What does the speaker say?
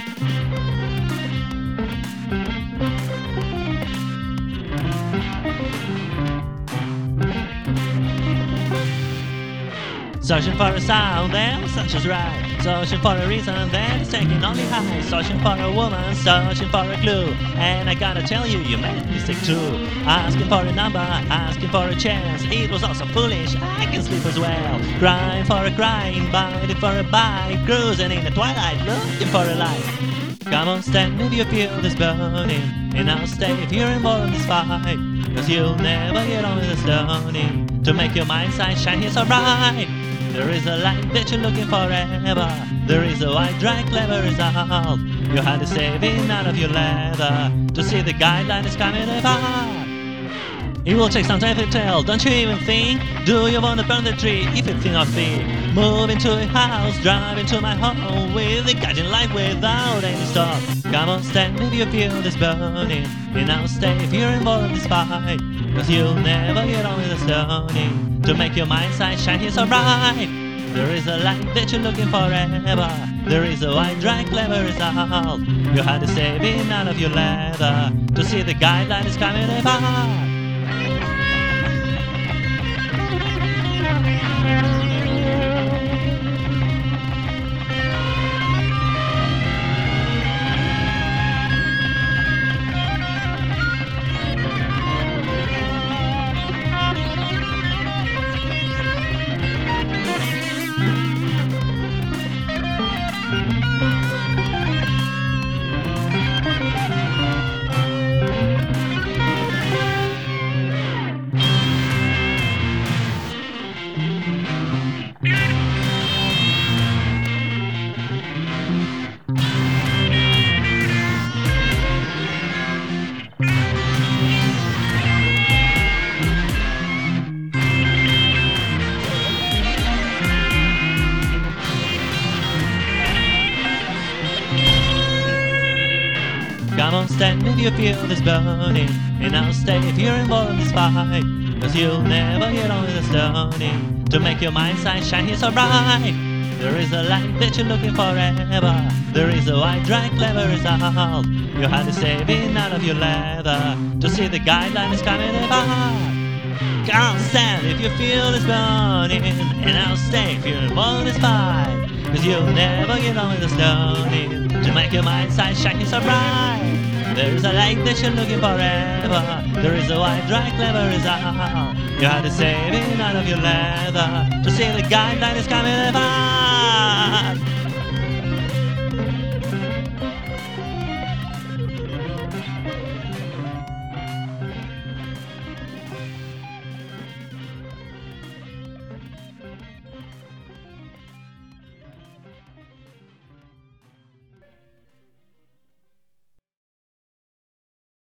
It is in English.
Thank you. Searching for a sound that such is right. Searching for a reason that is taking only high. Searching for a woman, searching for a clue. And I gotta tell you, you made a mistake too. Asking for a number, asking for a chance. It was also foolish, I can sleep as well. Crying for a crying, biting for a bite. Cruising in the twilight, looking for a light. Come on, stand if you feel this burning. And I'll stay if you're involved in this fight. Cause you'll never get on with the stoning. To make your mind sight shine here so bright. There is a light that you're looking for ever. There is a white drag clever result. You had to save it out of your leather. To see the guideline is coming apart. It will take some time to tell, don't you even think? Do you wanna burn the tree if you think of thing? Move into a house, drive into my home with the guiding light without any stop. Come on, stand if you feel this burning, and I'll stay if you're involved in this fight. Cause you'll never get on with the stoning to make your mind sight shine so bright. There is a light that you're looking for ever. There is a white drag clever result. You had to save it out of your leather to see the guideline is coming apart. Come on, stand if you feel this burning, and I'll stay if you're involved in this fight. Cause you'll never get on with the stoning to make your mind shine here so bright. There is a light that you're looking for ever. There is a white drag clever result. You had to save it out of your leather to see the guideline is coming. Come on, stand if you feel this burning, and I'll stay if you're involved in this fight. Cause you'll never get on with the stoning to make your mind sight shine so bright. There is a light that you're looking for ever. There is a white dry clever result. You had to save it out of your leather to see the guideline is coming apart.